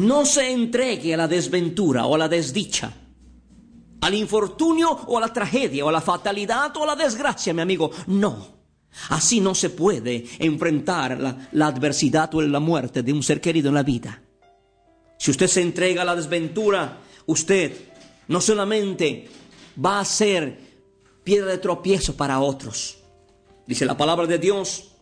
No se entregue a la desventura o a la desdicha, al infortunio o a la tragedia o a la fatalidad o a la desgracia, mi amigo. No. Así no se puede enfrentar la, adversidad o la muerte de un ser querido en la vida. Si usted se entrega a la desventura, usted no solamente va a ser piedra de tropiezo para otros. Dice la palabra de Dios.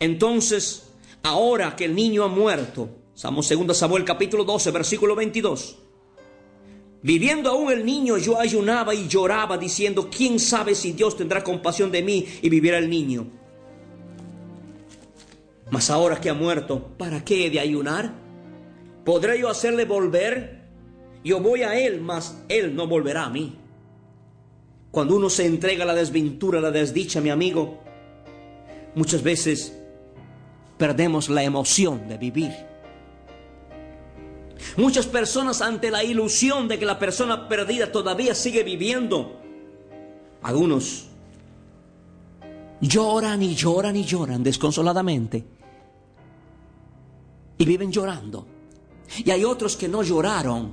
Entonces, ahora que el niño ha muerto, Salmo 2 Samuel capítulo 12, versículo 22. Viviendo aún el niño, yo ayunaba y lloraba diciendo, ¿quién sabe si Dios tendrá compasión de mí y vivirá el niño? Mas ahora que ha muerto, ¿para qué he de ayunar? ¿Podré yo hacerle volver? Yo voy a él, mas él no volverá a mí. Cuando uno se entrega a la desventura, a la desdicha, mi amigo, muchas veces perdemos la emoción de vivir. Muchas personas ante la ilusión de que la persona perdida todavía sigue viviendo, algunos lloran y lloran y lloran desconsoladamente y viven llorando. Y hay otros que no lloraron.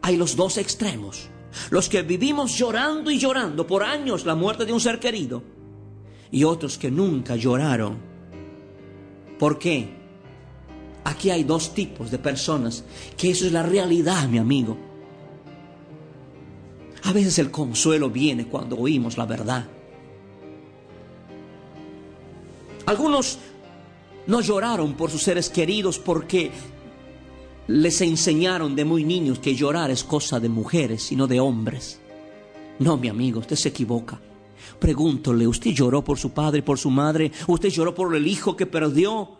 Hay los dos extremos. Los que vivimos llorando y llorando por años la muerte de un ser querido. Y otros que nunca lloraron. ¿Por qué? Aquí hay dos tipos de personas, que eso es la realidad, mi amigo. A veces el consuelo viene cuando oímos la verdad. Algunos no lloraron por sus seres queridos porque les enseñaron de muy niños que llorar es cosa de mujeres, sino de hombres. No, mi amigo, usted se equivoca. Pregúntole, ¿usted lloró por su padre, por su madre? ¿Usted lloró por el hijo que perdió?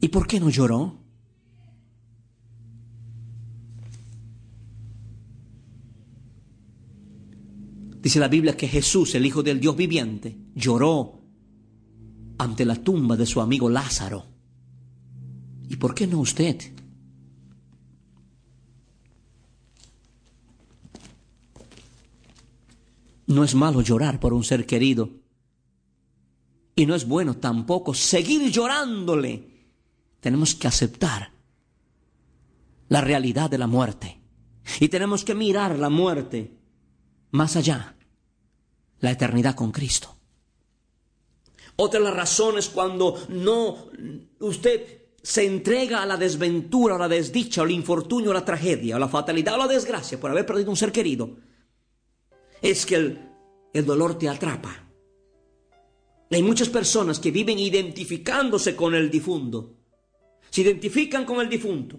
¿Y por qué no lloró? Dice la Biblia que Jesús, el Hijo del Dios viviente, lloró ante la tumba de su amigo Lázaro. ¿Y por qué no usted? No es malo llorar por un ser querido. Y no es bueno tampoco seguir llorándole tenemos que aceptar la realidad de la muerte. Y tenemos que mirar la muerte más allá, la eternidad con Cristo. Otra de las razones cuando no usted se entrega a la desventura, a la desdicha, al infortunio, a la tragedia, a la fatalidad, a la desgracia por haber perdido un ser querido, es que el, el dolor te atrapa. Hay muchas personas que viven identificándose con el difunto se identifican con el difunto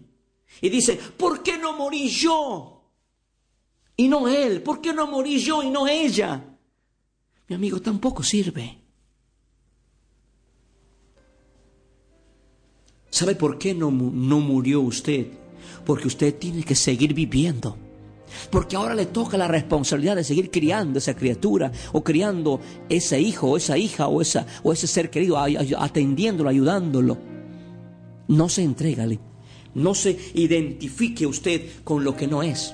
y dicen, ¿por qué no morí yo? Y no él, ¿por qué no morí yo y no ella? Mi amigo tampoco sirve. ¿Sabe por qué no, no murió usted? Porque usted tiene que seguir viviendo. Porque ahora le toca la responsabilidad de seguir criando esa criatura o criando ese hijo o esa hija o, esa, o ese ser querido, atendiéndolo, ayudándolo. No se entregale. No se identifique usted con lo que no es.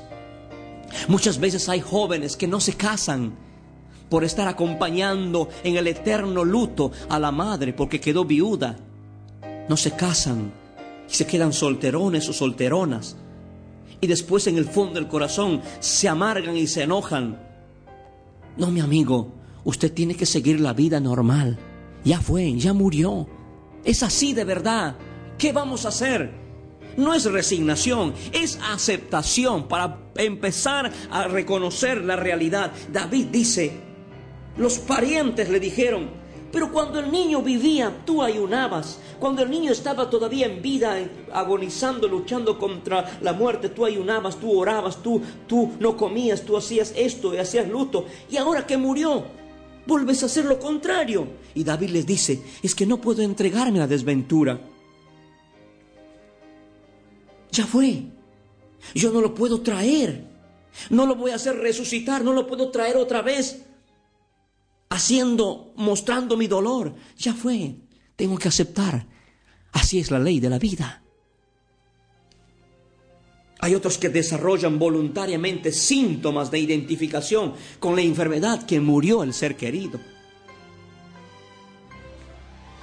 Muchas veces hay jóvenes que no se casan por estar acompañando en el eterno luto a la madre porque quedó viuda. No se casan y se quedan solterones o solteronas. Y después en el fondo del corazón se amargan y se enojan. No, mi amigo, usted tiene que seguir la vida normal. Ya fue, ya murió. Es así de verdad. ¿Qué vamos a hacer? No es resignación, es aceptación para empezar a reconocer la realidad. David dice, los parientes le dijeron, Pero cuando el niño vivía, tú ayunabas. Cuando el niño estaba todavía en vida, agonizando, luchando contra la muerte, tú ayunabas, tú orabas, tú, tú no comías, tú hacías esto y hacías luto. Y ahora que murió, vuelves a hacer lo contrario. Y David les dice, es que no puedo entregarme a la desventura. Ya fue. Yo no lo puedo traer. No lo voy a hacer resucitar, no lo puedo traer otra vez haciendo, mostrando mi dolor. Ya fue, tengo que aceptar. Así es la ley de la vida. Hay otros que desarrollan voluntariamente síntomas de identificación con la enfermedad que murió el ser querido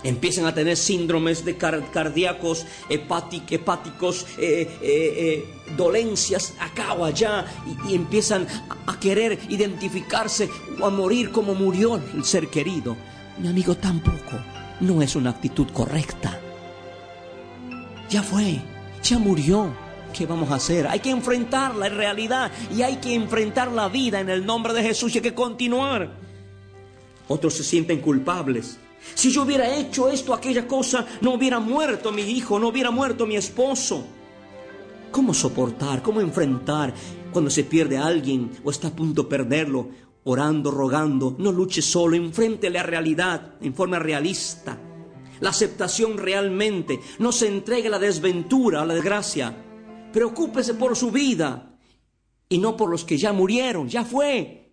empiezan a tener síndromes de cardíacos, hepáticos, eh, eh, eh, dolencias acá o allá, y, empiezan a, querer identificarse o a morir como murió el ser querido. Mi amigo tampoco, no es una actitud correcta. Ya fue, ya murió. ¿Qué vamos a hacer? Hay que enfrentar la realidad y hay que enfrentar la vida en el nombre de Jesús y hay que continuar. Otros se sienten culpables si yo hubiera hecho esto, aquella cosa, no hubiera muerto mi hijo, no hubiera muerto mi esposo. ¿Cómo soportar, cómo enfrentar cuando se pierde a alguien o está a punto de perderlo? Orando, rogando, no luche solo, enfrente la realidad en forma realista. La aceptación realmente, no se entregue a la desventura, a la desgracia. Preocúpese por su vida y no por los que ya murieron, ya fue.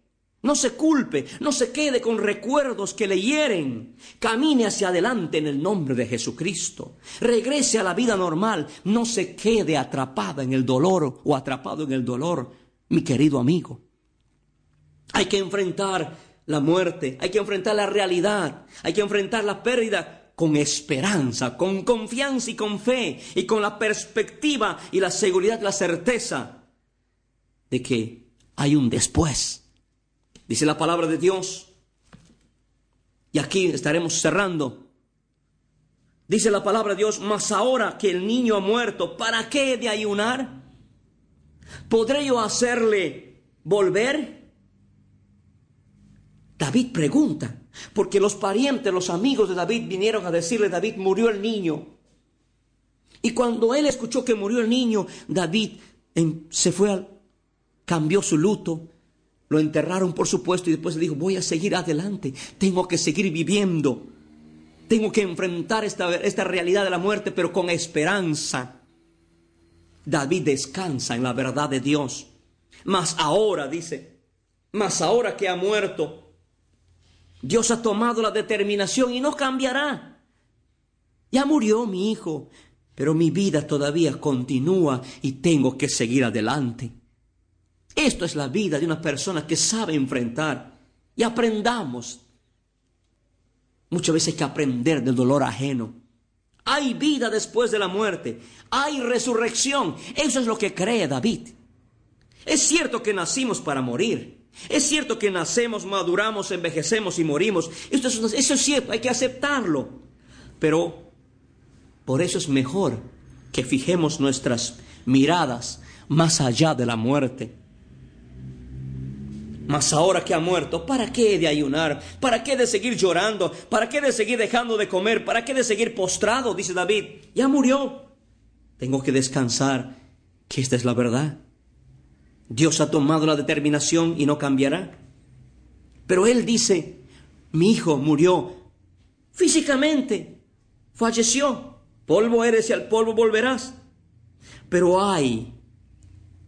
No se culpe, no se quede con recuerdos que le hieren. Camine hacia adelante en el nombre de Jesucristo. Regrese a la vida normal. No se quede atrapada en el dolor o atrapado en el dolor, mi querido amigo. Hay que enfrentar la muerte, hay que enfrentar la realidad, hay que enfrentar la pérdida con esperanza, con confianza y con fe y con la perspectiva y la seguridad, la certeza de que hay un después Dice la palabra de Dios. Y aquí estaremos cerrando. Dice la palabra de Dios, mas ahora que el niño ha muerto, ¿para qué he de ayunar? ¿Podré yo hacerle volver? David pregunta, porque los parientes, los amigos de David vinieron a decirle, David, murió el niño. Y cuando él escuchó que murió el niño, David se fue, al, cambió su luto, lo enterraron, por supuesto, y después dijo, voy a seguir adelante, tengo que seguir viviendo, tengo que enfrentar esta, esta realidad de la muerte, pero con esperanza. David descansa en la verdad de Dios. Mas ahora, dice, mas ahora que ha muerto, Dios ha tomado la determinación y no cambiará. Ya murió mi hijo, pero mi vida todavía continúa y tengo que seguir adelante. Esto es la vida de una persona que sabe enfrentar y aprendamos. Muchas veces hay que aprender del dolor ajeno. Hay vida después de la muerte. Hay resurrección. Eso es lo que cree David. Es cierto que nacimos para morir. Es cierto que nacemos, maduramos, envejecemos y morimos. Esto es, eso es cierto, hay que aceptarlo. Pero por eso es mejor que fijemos nuestras miradas más allá de la muerte. Mas ahora que ha muerto, ¿para qué de ayunar? ¿Para qué de seguir llorando? ¿Para qué de seguir dejando de comer? ¿Para qué de seguir postrado? Dice David. Ya murió. Tengo que descansar, que esta es la verdad. Dios ha tomado la determinación y no cambiará. Pero Él dice, mi hijo murió físicamente, falleció. Polvo eres y al polvo volverás. Pero hay.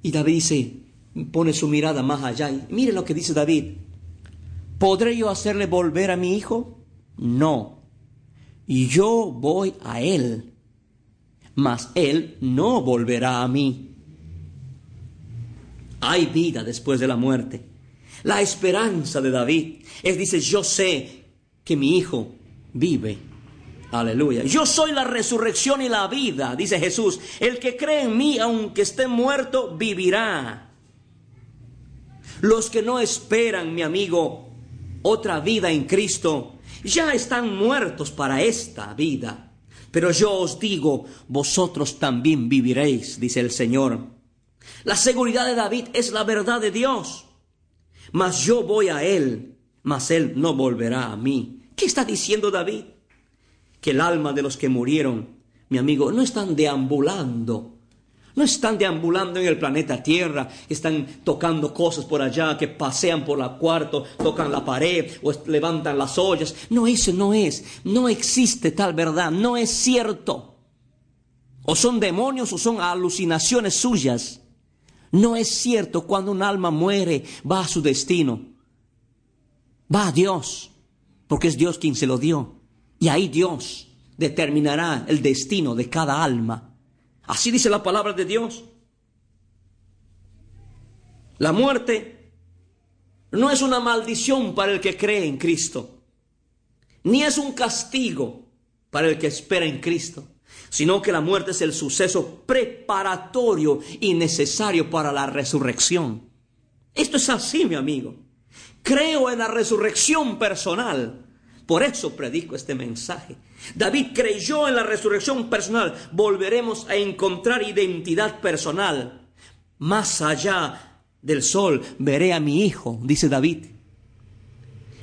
Y David dice, pone su mirada más allá. Y mire lo que dice David. ¿Podré yo hacerle volver a mi hijo? No. Y yo voy a él, mas él no volverá a mí. Hay vida después de la muerte. La esperanza de David es, dice, yo sé que mi hijo vive. Aleluya. Yo soy la resurrección y la vida, dice Jesús. El que cree en mí, aunque esté muerto, vivirá. Los que no esperan, mi amigo, otra vida en Cristo, ya están muertos para esta vida. Pero yo os digo, vosotros también viviréis, dice el Señor. La seguridad de David es la verdad de Dios. Mas yo voy a Él, mas Él no volverá a mí. ¿Qué está diciendo David? Que el alma de los que murieron, mi amigo, no están deambulando. No están deambulando en el planeta Tierra, están tocando cosas por allá, que pasean por la cuarto, tocan la pared o levantan las ollas. No, eso no es. No existe tal verdad. No es cierto. O son demonios o son alucinaciones suyas. No es cierto cuando un alma muere, va a su destino. Va a Dios, porque es Dios quien se lo dio. Y ahí Dios determinará el destino de cada alma. Así dice la palabra de Dios. La muerte no es una maldición para el que cree en Cristo, ni es un castigo para el que espera en Cristo sino que la muerte es el suceso preparatorio y necesario para la resurrección. Esto es así, mi amigo. Creo en la resurrección personal. Por eso predico este mensaje. David creyó en la resurrección personal. Volveremos a encontrar identidad personal. Más allá del sol veré a mi hijo, dice David.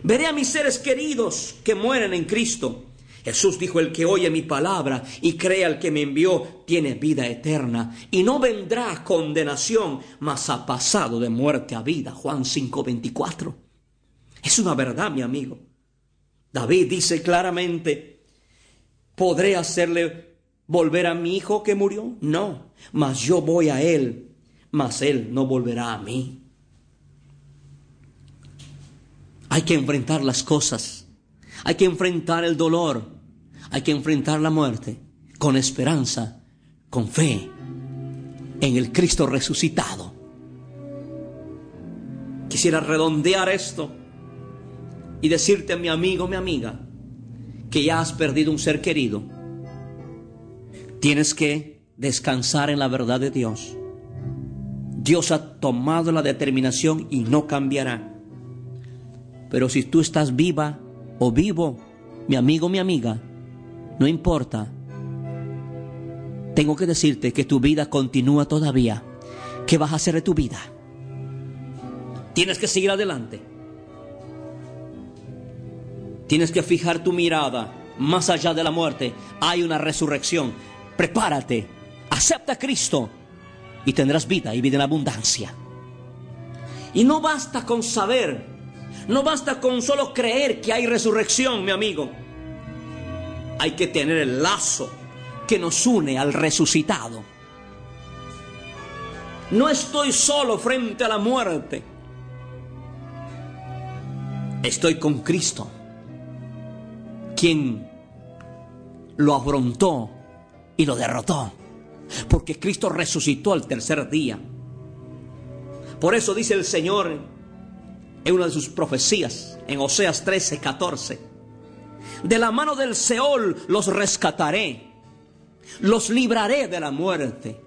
Veré a mis seres queridos que mueren en Cristo. Jesús dijo, el que oye mi palabra y cree al que me envió, tiene vida eterna y no vendrá condenación, mas ha pasado de muerte a vida. Juan 5:24. Es una verdad, mi amigo. David dice claramente, ¿podré hacerle volver a mi hijo que murió? No, mas yo voy a él, mas él no volverá a mí. Hay que enfrentar las cosas hay que enfrentar el dolor, hay que enfrentar la muerte con esperanza, con fe en el Cristo resucitado. Quisiera redondear esto y decirte, mi amigo, mi amiga, que ya has perdido un ser querido. Tienes que descansar en la verdad de Dios. Dios ha tomado la determinación y no cambiará. Pero si tú estás viva, o vivo, mi amigo, mi amiga, no importa. Tengo que decirte que tu vida continúa todavía. ¿Qué vas a hacer de tu vida? Tienes que seguir adelante. Tienes que fijar tu mirada más allá de la muerte. Hay una resurrección. Prepárate. Acepta a Cristo y tendrás vida y vida en abundancia. Y no basta con saber no basta con solo creer que hay resurrección, mi amigo. Hay que tener el lazo que nos une al resucitado. No estoy solo frente a la muerte. Estoy con Cristo, quien lo afrontó y lo derrotó, porque Cristo resucitó al tercer día. Por eso dice el Señor en una de sus profecías, en Oseas 13, 14. De la mano del Seol los rescataré, los libraré de la muerte.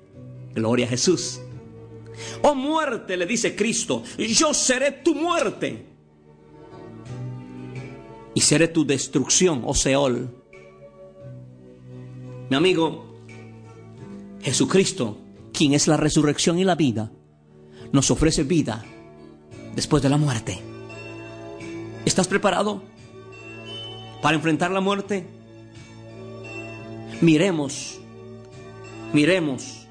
Gloria a Jesús. Oh muerte, le dice Cristo, yo seré tu muerte. Seré tu destrucción, oh Seol. Mi amigo, Jesucristo, quien es la resurrección y la vida, nos ofrece vida después de la muerte. ¿Estás preparado para enfrentar la muerte? Miremos, miremos,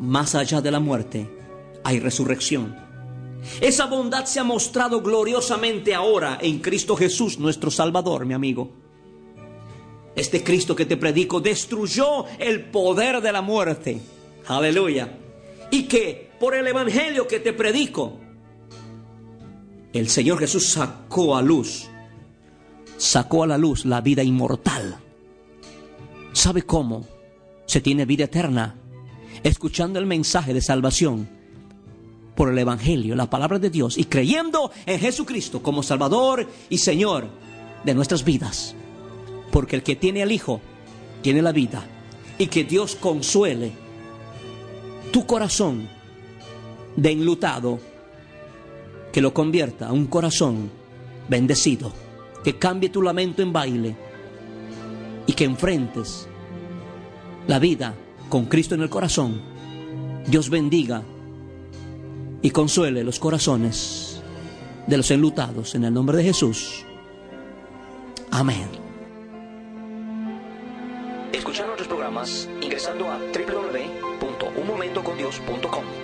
más allá de la muerte hay resurrección. Esa bondad se ha mostrado gloriosamente ahora en Cristo Jesús, nuestro Salvador, mi amigo. Este Cristo que te predico destruyó el poder de la muerte. Aleluya. Y que por el Evangelio que te predico, el Señor Jesús sacó a luz, sacó a la luz la vida inmortal. ¿Sabe cómo se tiene vida eterna? Escuchando el mensaje de salvación por el Evangelio, la palabra de Dios y creyendo en Jesucristo como Salvador y Señor de nuestras vidas. Porque el que tiene al Hijo tiene la vida y que Dios consuele tu corazón de enlutado que lo convierta a un corazón bendecido, que cambie tu lamento en baile y que enfrentes la vida con Cristo en el corazón. Dios bendiga y consuele los corazones de los enlutados en el nombre de Jesús. Amén. Escuchar nuestros programas ingresando a www.unmomentocondios.com.